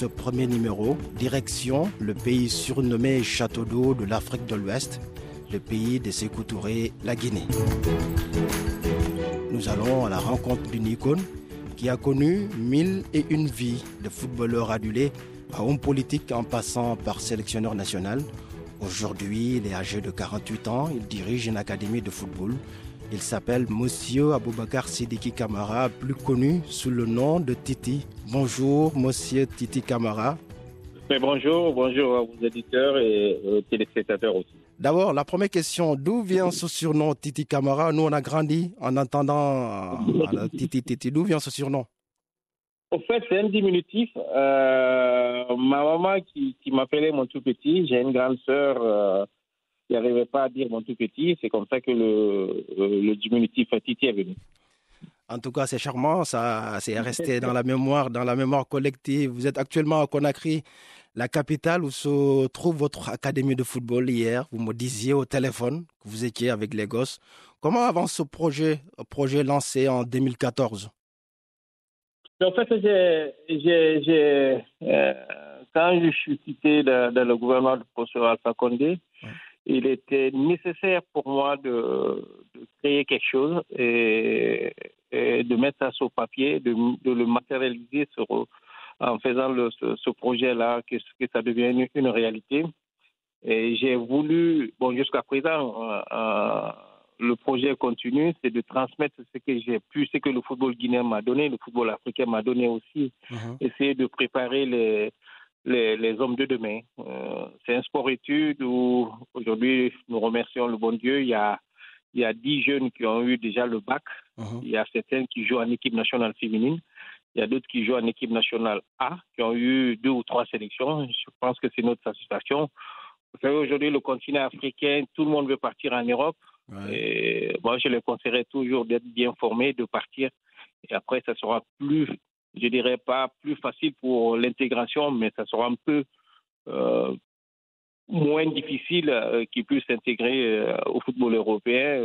Ce premier numéro, direction le pays surnommé Château d'eau de l'Afrique de l'Ouest, le pays de Sékou Touré, la Guinée. Nous allons à la rencontre d'une icône qui a connu mille et une vies de footballeur adulé à homme politique en passant par sélectionneur national. Aujourd'hui, il est âgé de 48 ans, il dirige une académie de football. Il s'appelle Monsieur Aboubakar Sidiki Kamara, plus connu sous le nom de Titi. Bonjour, Monsieur Titi Kamara. Mais bonjour, bonjour à vos éditeurs et aux téléspectateurs aussi. D'abord, la première question, d'où vient ce surnom Titi Kamara? Nous, on a grandi en entendant euh, Titi Titi. D'où vient ce surnom? Au fait, c'est un diminutif. Euh, ma maman qui, qui m'appelait mon tout petit, j'ai une grande sœur euh, qui n'arrivait pas à dire mon tout petit. C'est comme ça que le, le diminutif Titi est venu. En tout cas, c'est charmant, ça c'est resté dans la mémoire, dans la mémoire collective. Vous êtes actuellement à Conakry, la capitale où se trouve votre académie de football hier. Vous me disiez au téléphone que vous étiez avec les gosses. Comment avance ce projet, projet lancé en 2014 En fait, j'ai, j'ai, j'ai, euh, quand je suis quitté dans, dans le gouvernement du professeur Alpha Condé, Ouais. Il était nécessaire pour moi de, de créer quelque chose et, et de mettre ça sur papier, de, de le matérialiser sur, en faisant le, ce, ce projet-là, que, que ça devienne une, une réalité. Et j'ai voulu, bon, jusqu'à présent, euh, euh, le projet continue, c'est de transmettre ce que j'ai pu, ce que le football guinéen m'a donné, le football africain m'a donné aussi, Mhm. essayer de préparer les, les, les hommes de demain. Euh, c'est un sport-étude où aujourd'hui, nous remercions le bon Dieu, il y a il y a dix jeunes qui ont eu déjà le bac. Mhm. Il y a certains qui jouent en équipe nationale féminine. Il y a d'autres qui jouent en équipe nationale A, qui ont eu deux ou trois sélections. Je pense que c'est notre satisfaction. Vous savez, aujourd'hui, le continent africain, tout le monde veut partir en Europe. Ouais. Et moi, je les conseillerais toujours d'être bien formés, de partir. Et après, ça sera plus, je dirais pas plus facile pour l'intégration, mais ça sera un peu euh, moins difficile euh, qu'ils puissent s'intégrer euh, au football européen.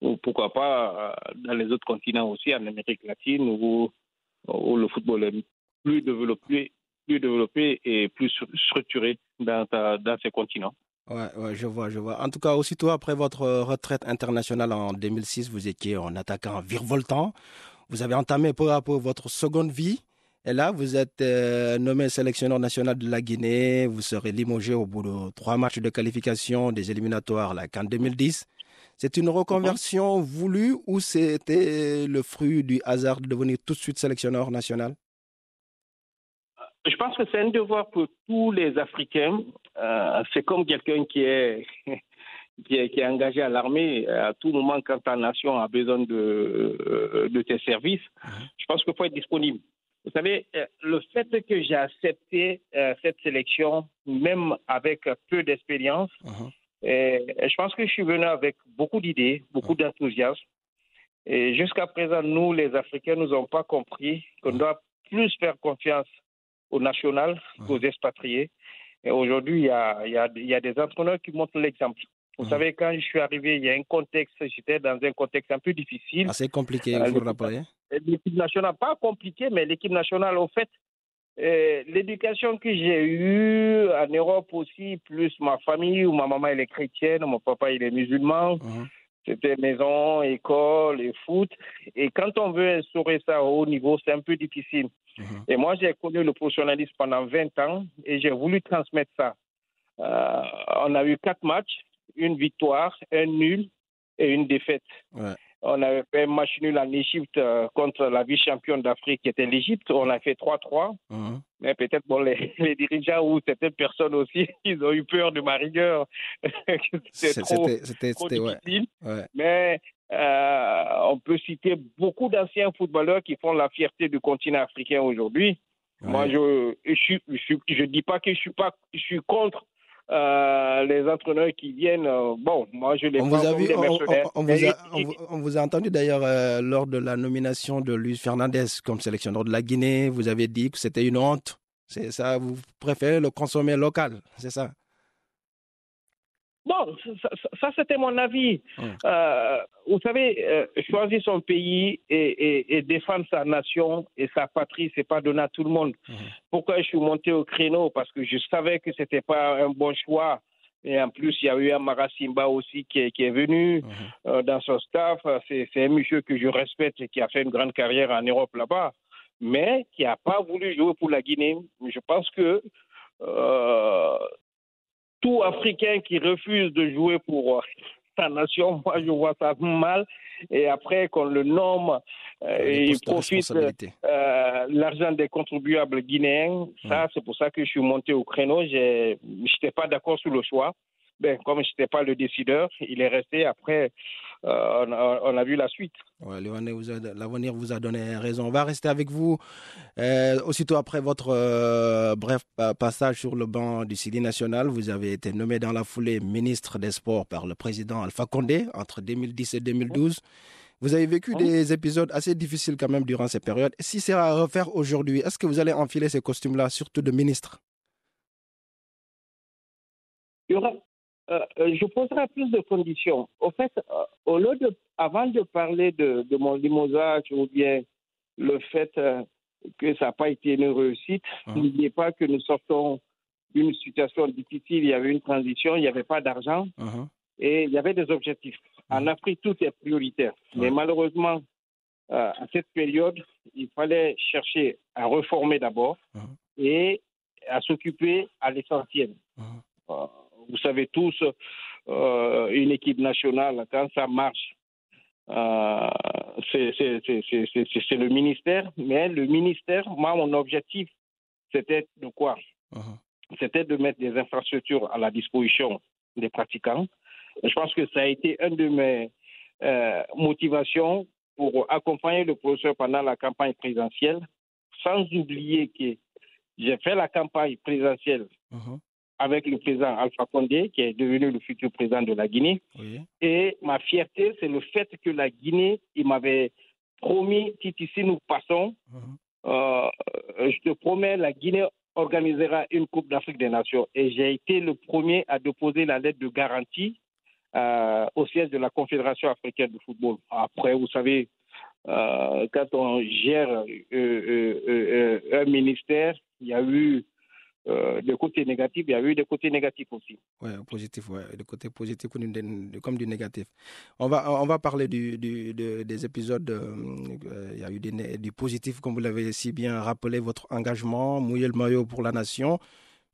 ou pourquoi pas dans les autres continents aussi, en Amérique latine, où, le football est plus développé, et plus structuré dans, dans ces continents. Ouais, ouais, je vois, je vois. En tout cas, aussitôt après votre retraite internationale en 2006, vous étiez en attaquant virevoltant. Vous avez entamé peu à peu votre seconde vie. Et là, vous êtes euh, nommé sélectionneur national de la Guinée. Vous serez limogé au bout de trois matchs de qualification des éliminatoires là, qu'en 2010. C'est une reconversion voulue ou c'était le fruit du hasard de devenir tout de suite sélectionneur national? Je pense que c'est un devoir pour tous les Africains. Euh, c'est comme quelqu'un qui est, qui est qui est engagé à l'armée. À tout moment, quand ta nation a besoin de, de tes services, je pense qu'il faut être disponible. Vous savez, euh, le fait que j'ai accepté euh, cette sélection, même avec peu d'expérience, et je pense que je suis venu avec beaucoup d'idées, beaucoup d'enthousiasme. Et jusqu'à présent, nous, les Africains, nous n'avons pas compris qu'on doit plus faire confiance aux nationales qu'aux expatriés. Et aujourd'hui, il y y, a, il y a des entraîneurs qui montrent l'exemple. Vous Mhm. savez, quand je suis arrivé, il y a un contexte, j'étais dans un contexte un peu difficile. Assez compliqué, Euh, vous le le- rappelez L'équipe nationale, pas compliqué, mais l'équipe nationale, au fait, euh, l'éducation que j'ai eue en Europe aussi, plus ma famille, où ma maman elle est chrétienne, mon papa il est musulman, Mhm. c'était maison, école et foot. Et quand on veut instaurer ça au haut niveau, c'est un peu difficile. Mhm. Et moi, j'ai connu le professionnalisme pendant 20 ans et j'ai voulu transmettre ça. Euh, on a eu quatre matchs, une victoire, un nul et une défaite. Ouais. On avait fait un match nul en Égypte euh, contre la vice-championne d'Afrique qui était l'Égypte. On a fait 3-3. Mhm. Mais peut-être bon, les, les dirigeants ou certaines personnes aussi, ils ont eu peur de ma rigueur. C'était trop, ouais. difficile. ouais. Mais euh, on peut citer beaucoup d'anciens footballeurs qui font la fierté du continent africain aujourd'hui. Moi, je je, dis pas que je suis pas je suis contre euh, les entraîneurs qui viennent. Euh, bon, moi je les on vous a vu, on, vous a, on, vous a, entendu d'ailleurs euh, lors de la nomination de Luis Fernandez comme sélectionneur de la Guinée. Vous avez dit que c'était une honte. C'est ça, vous préférez le consommer local, c'est ça? Bon, ça, c'était mon avis. Euh, vous savez, euh, choisir son pays et, défendre sa nation et sa patrie, c'est pas donné à tout le monde. Pourquoi je suis monté au créneau? Parce que je savais que c'était pas un bon choix. Et en plus, il y a eu un Marasimba aussi qui est, qui est venu euh, dans son staff. C'est un monsieur que je respecte et qui a fait une grande carrière en Europe là-bas, mais qui n'a pas voulu jouer pour la Guinée. Je pense que tout Africain qui refuse de jouer pour euh, sa nation, moi je vois ça mal. Et après qu'on le nomme euh, et il profite euh, l'argent des contribuables guinéens, ça c'est pour ça que je suis monté au créneau. Je n'étais pas d'accord sur le choix ben, comme je n'étais pas le décideur, il est resté. Après, euh, on, a, vu la suite. Ouais, L'avenir vous a donné raison. On va rester avec vous euh, aussitôt après votre euh, bref passage sur le banc du Sidi national. Vous avez été nommé dans la foulée ministre des Sports par le président Alpha Condé entre 2010 et 2012. Vous avez vécu des épisodes assez difficiles quand même durant ces périodes. Si c'est à refaire aujourd'hui, est-ce que vous allez enfiler ces costumes-là, surtout de ministre? Il y aura, euh, euh, je poserai plus de conditions. Au fait, euh, au lieu de, avant de parler de, de mon limousage ou bien le fait que ça n'a pas été une réussite, ah. n'oubliez pas que nous sortons d'une situation difficile. Il y avait une transition, il n'y avait pas d'argent uh-huh. et il y avait des objectifs. En uh-huh. Afrique, tout est prioritaire. Mais malheureusement, à cette période, il fallait chercher à reformer d'abord uh-huh. et à s'occuper à l'essentiel vous savez tous, euh, une équipe nationale, quand ça marche, euh, c'est le ministère. Mais le ministère, moi, mon objectif, c'était de quoi? Uh-huh. C'était de mettre des infrastructures à la disposition des pratiquants. Je pense que ça a été une de mes euh, motivations pour accompagner le professeur pendant la campagne présidentielle, sans oublier que j'ai fait la campagne présidentielle uh-huh avec le président Alpha Condé, qui est devenu le futur président de la Guinée. Et ma fierté, c'est le fait que la Guinée, il m'avait promis, Titi, si nous passons, uh-huh. euh, je te promets, la Guinée organisera une Coupe d'Afrique des Nations. Et j'ai été le premier à déposer la lettre de garantie euh, au siège de la Confédération africaine de football. Après, vous savez, euh, quand on gère un ministère, il y a eu euh, des côtés négatifs, il y a eu des côtés négatifs aussi. Oui, positif, ouais, des côtés positifs comme du négatif. On va, on va parler des épisodes. Euh, il y a eu du positif, comme vous l'avez si bien rappelé, votre engagement, mouiller le maillot pour la nation.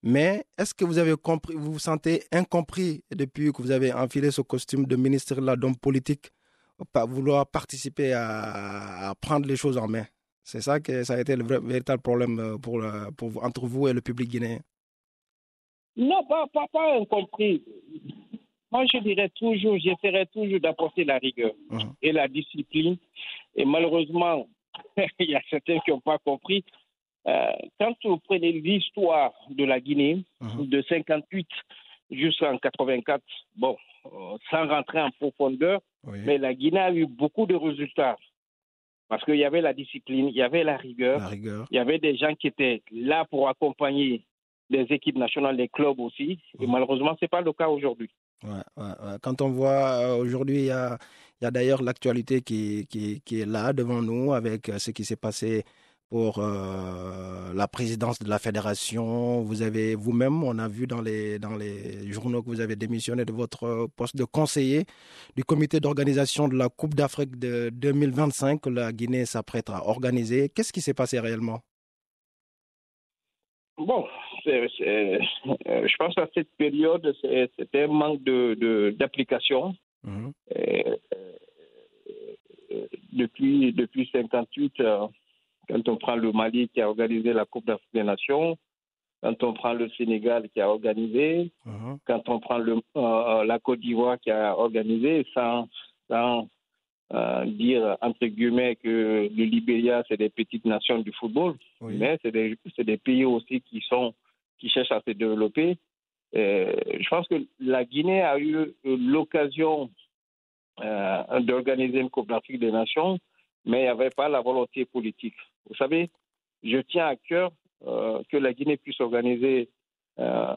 Mais est-ce que vous avez compris, vous vous sentez incompris depuis que vous avez enfilé ce costume de ministre d'homme politique, pas vouloir participer à prendre les choses en main? C'est ça que ça a été le véritable problème euh, pour, pour, entre vous et le public guinéen. Non, pas, pas, pas incompris. Moi, je dirais toujours, j'essaierai toujours d'apporter la rigueur et la discipline. Et malheureusement, il y a certains qui n'ont pas compris. Euh, quand vous prenez l'histoire de la Guinée, de 58 jusqu'en 84, bon, euh, sans rentrer en profondeur, mais la Guinée a eu beaucoup de résultats. Parce qu'il y avait la discipline, il y avait la rigueur, il y avait des gens qui étaient là pour accompagner les équipes nationales, les clubs aussi. Et malheureusement, ce n'est pas le cas aujourd'hui. Quand on voit euh, aujourd'hui, il y a, d'ailleurs l'actualité qui, qui, est là devant nous avec euh, ce qui s'est passé pour euh, la présidence de la fédération. Vous avez vous-même, on a vu dans les, dans les journaux que vous avez démissionné de votre poste de conseiller du comité d'organisation de la Coupe d'Afrique de 2025 que la Guinée s'apprête à organiser. Qu'est-ce qui s'est passé réellement? Bon, euh, je pense à cette période, c'était un manque d'application. De, mmh. euh, depuis, depuis 58, quand on prend le Mali qui a organisé la Coupe d'Afrique des Nations, quand on prend le Sénégal qui a organisé, uh-huh. quand on prend le, euh, la Côte d'Ivoire qui a organisé, sans, sans, euh, dire, entre guillemets, que le Libéria, c'est des petites nations du football, Oui. mais c'est des, pays aussi qui, sont, qui cherchent à se développer. Euh, je pense que la Guinée a eu euh, l'occasion euh, d'organiser une Coupe d'Afrique des Nations, mais il n'y avait pas la volonté politique. Vous savez, je tiens à cœur euh, que la Guinée puisse organiser euh,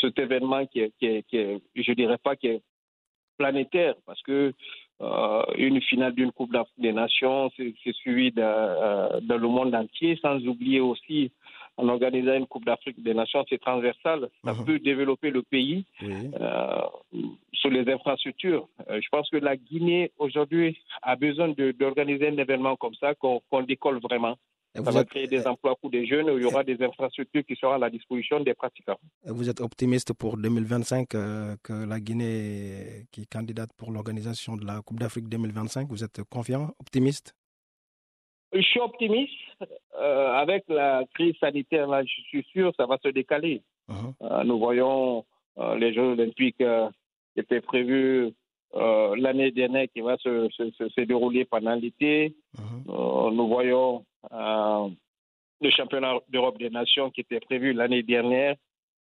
cet événement qui est, qui est- je dirais pas qui est planétaire, parce que euh, une finale d'une Coupe d'Afrique des Nations, c'est suivi dans le monde entier, sans oublier aussi en organisant une Coupe d'Afrique des Nations, c'est transversal, ça Mhm. peut développer le pays Oui. euh, sur les infrastructures. Euh, je pense que la Guinée aujourd'hui a besoin d'organiser un événement comme ça, qu'on décolle vraiment. Ça Vous va êtes, créer des emplois pour des jeunes, il y aura des infrastructures qui seront à la disposition des pratiquants. vous êtes optimiste pour 2025 euh, que la Guinée, qui est candidate pour l'organisation de la Coupe d'Afrique 2025, vous êtes confiant, optimiste? Je suis optimiste. Euh, avec la crise sanitaire, là, je suis sûr que ça va se décaler. Mhm. Euh, nous voyons euh, les Jeux olympiques qui étaient prévus l'année dernière qui va se, se- se- se dérouler pendant l'été. Euh, nous voyons le championnat d'Europe des nations qui était prévu l'année dernière.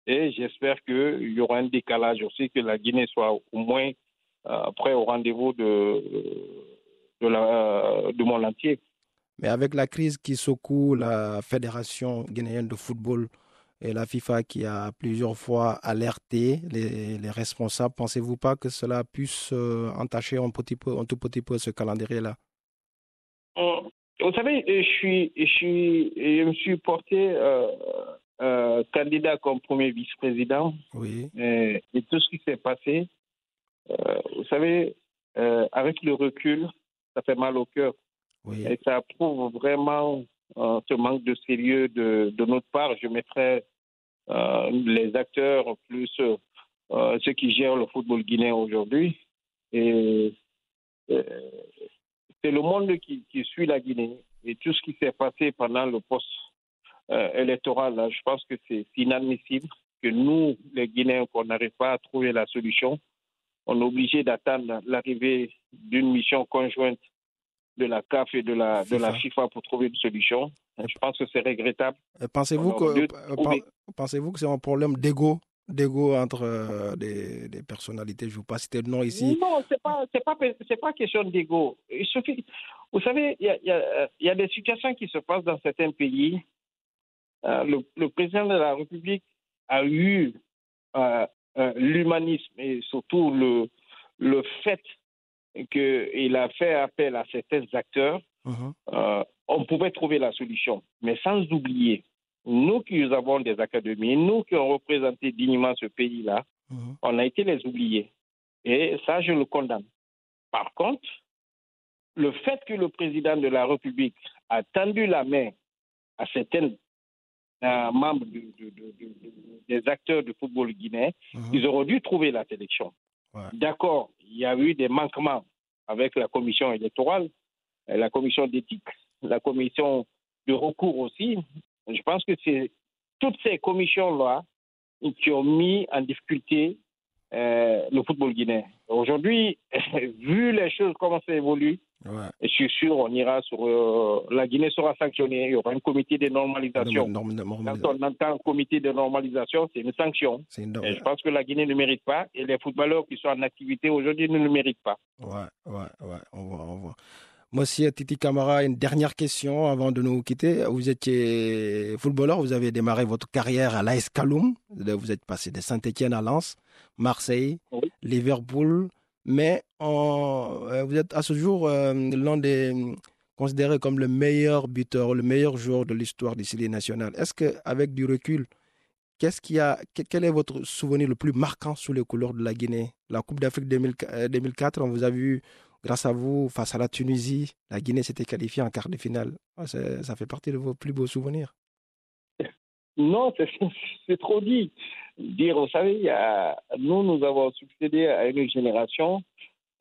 Et j'espère qu'il y aura un décalage aussi, que la Guinée soit au moins euh, prêt au rendez-vous de, de la, du monde entier. Mais avec la crise qui secoue la Fédération guinéenne de football et la FIFA qui a plusieurs fois alerté les, les responsables, pensez-vous pas que cela puisse euh, entacher un, petit peu, un tout petit peu ce calendrier-là? Euh, Vous savez, je, suis, je, suis, je me suis porté euh, euh, candidat comme premier vice-président. Oui, et, et tout ce qui s'est passé, euh, vous savez, avec le recul, ça fait mal au cœur. Et ça prouve vraiment euh, ce manque de sérieux de, de notre part. Je mettrais euh, les acteurs plus euh, ceux qui gèrent le football guinéen aujourd'hui. Et c'est le monde qui, suit la Guinée. Et tout ce qui s'est passé pendant le poste électoral, là, je pense que c'est inadmissible que nous, les Guinéens, qu'on n'arrive pas à trouver la solution. On est obligé d'attendre l'arrivée d'une mission conjointe de la CAF et de la, de la FIFA. FIFA pour trouver une solution. Je pense que c'est regrettable. Euh, Pensez-vous que, euh, trouver- pen- pensez-vous que c'est un problème d'ego d'ego entre euh, des, des personnalités? Je ne veux pas citer de nom ici. Non, c'est pas, c'est pas, c'est pas question d'ego. Il suffit, vous savez, il y a, il y a- il y a des situations qui se passent dans certains pays. Euh, le, le président de la République a eu euh, euh, l'humanisme et surtout le, le fait qu'il a fait appel à certains acteurs Mhm. euh, on pouvait trouver la solution. Mais sans oublier, nous qui avons des académies, nous qui avons représenté dignement ce pays-là, Mhm. on a été les oubliés. Et ça, je le condamne. Par contre, le fait que le président de la République a tendu la main à certains euh, membres des acteurs du football guinéen, Mhm. ils auraient dû trouver la sélection. D'accord, il y a eu des manquements avec la commission électorale, euh, la commission d'éthique, la commission de recours aussi. Je pense que c'est toutes ces commissions-là qui ont mis en difficulté euh, le football guinéen. Aujourd'hui, vu les choses, comment ça évolue, Ouais. je suis sûr on ira sur... euh, la Guinée sera sanctionnée, il y aura un comité de normalisation. Norme- Quand on entend comité de normalisation, c'est une sanction. une Et je pense que la Guinée ne mérite pas et les footballeurs qui sont en activité aujourd'hui ne le méritent pas. Ouais, ouais, ouais, on voit, on voit. Monsieur Titi Camara, une dernière question avant de nous quitter. Vous étiez footballeur, vous avez démarré votre carrière à l'AS Kaloum, vous êtes passé de Saint-Etienne à Lens, Marseille, Oui. Liverpool, mais euh, vous êtes à ce jour euh, l'un des considéré comme le meilleur buteur, le meilleur joueur de l'histoire du Syrie national. Est-ce que, avec du recul, qu'est-ce qui a, que- quel est votre souvenir le plus marquant sous les couleurs de la Guinée? La Coupe d'Afrique 2000 euh, 2004, on vous a vu, grâce à vous, face à la Tunisie, la Guinée s'était qualifiée en quart de finale. Ça fait partie de vos plus beaux souvenirs. Non, c'est- trop dit. Dire, vous savez, nous, nous avons succédé à une génération.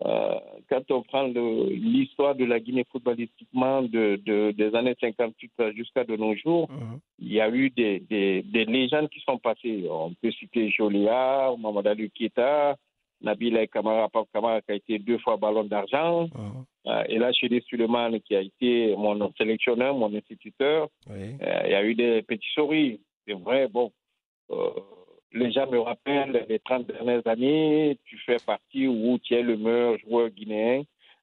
Euh, quand on prend l'histoire de la Guinée footballistiquement de, de- des années 58 jusqu'à de nos jours, Mhm. il y a eu des, des, des légendes qui sont passées. On peut citer Jolia, Mamadou Keita, Nabil Kamara, Kamara qui a été deux fois ballon d'argent. Uh-huh. et là, Chédé Suleiman qui a été mon sélectionneur, mon instituteur. il y a eu des petits souris. C'est vrai, bon, les gens me rappellent les 30 dernières années, tu fais partie où tu es le meilleur joueur guinéen.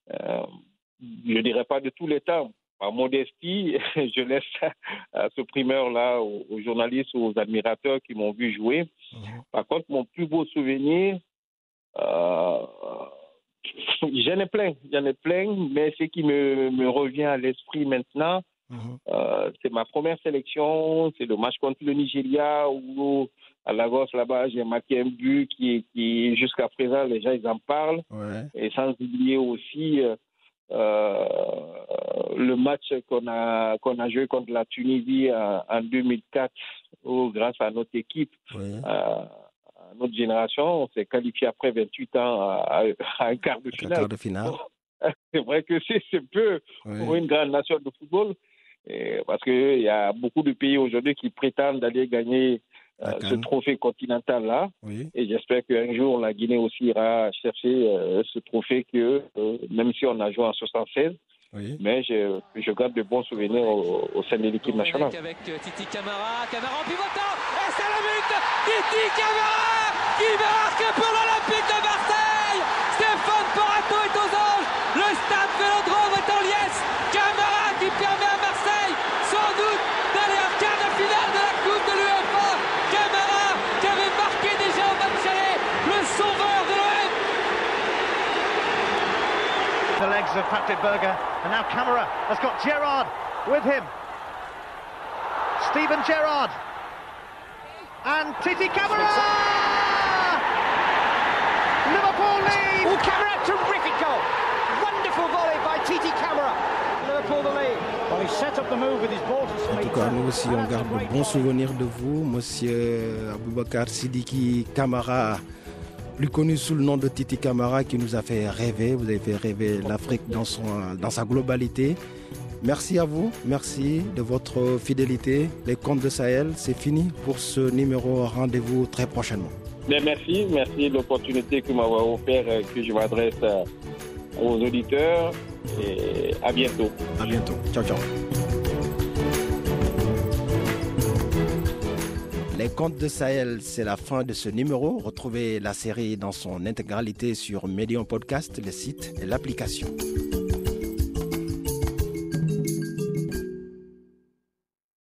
je ne dirais pas de tous les temps, par modestie, je laisse à ce primeur-là aux, journalistes ou aux admirateurs qui m'ont vu jouer. Mhm. Par contre, mon plus beau souvenir, euh, j'en ai plein, j'en ai plein, mais ce qui me, revient à l'esprit maintenant, mhm. euh, c'est ma première sélection, c'est le match contre le Nigeria où à Lagos là-bas j'ai marqué un but qui, qui jusqu'à présent les gens ils en parlent. Et sans oublier aussi euh, euh, le match qu'on a, qu'on a joué contre la Tunisie en, 2004, où grâce à notre équipe, à, notre génération, on s'est qualifié après 28 ans à, un quart de finale. C'est vrai que c'est peu pour une grande nation de football, parce qu'il y a beaucoup de pays aujourd'hui qui prétendent d'aller gagner euh, ce trophée continental-là. Et j'espère qu'un jour, la Guinée aussi ira chercher euh, ce trophée que, euh, même si on a joué en 76, mais je, je, garde de bons souvenirs au, au sein de l'équipe nationale. Avec Titi Camara, Camara en pivotant, et c'est le but. Titi Camara qui marque pour l'Olympique de Marseille the legs of Patrick Berger. And now Camera has got Gerard with him. Steven Gerrard. And Titi Camera! Liverpool lead! Oh, Camera, terrific goal! Wonderful volley by Titi Camera. Liverpool the lead. Well, he set up the move with his ball to En tout cas, nous aussi, on garde de bons souvenirs de vous, monsieur Aboubakar Sidiki Camara plus connu sous le nom de Titi Camara, qui nous a fait rêver. Vous avez fait rêver l'Afrique dans, son, dans sa globalité. Merci à vous, merci de votre fidélité. Les comptes de Sahel, c'est fini pour ce numéro. Rendez-vous très prochainement. merci, merci de l'opportunité que vous m'avez offert, euh, que je m'adresse euh, aux auditeurs. Et à bientôt. À bientôt. Ciao, ciao. Les contes de Sahel, c'est la fin de ce numéro. Retrouvez la série dans son intégralité sur Medium Podcast, le site et l'application.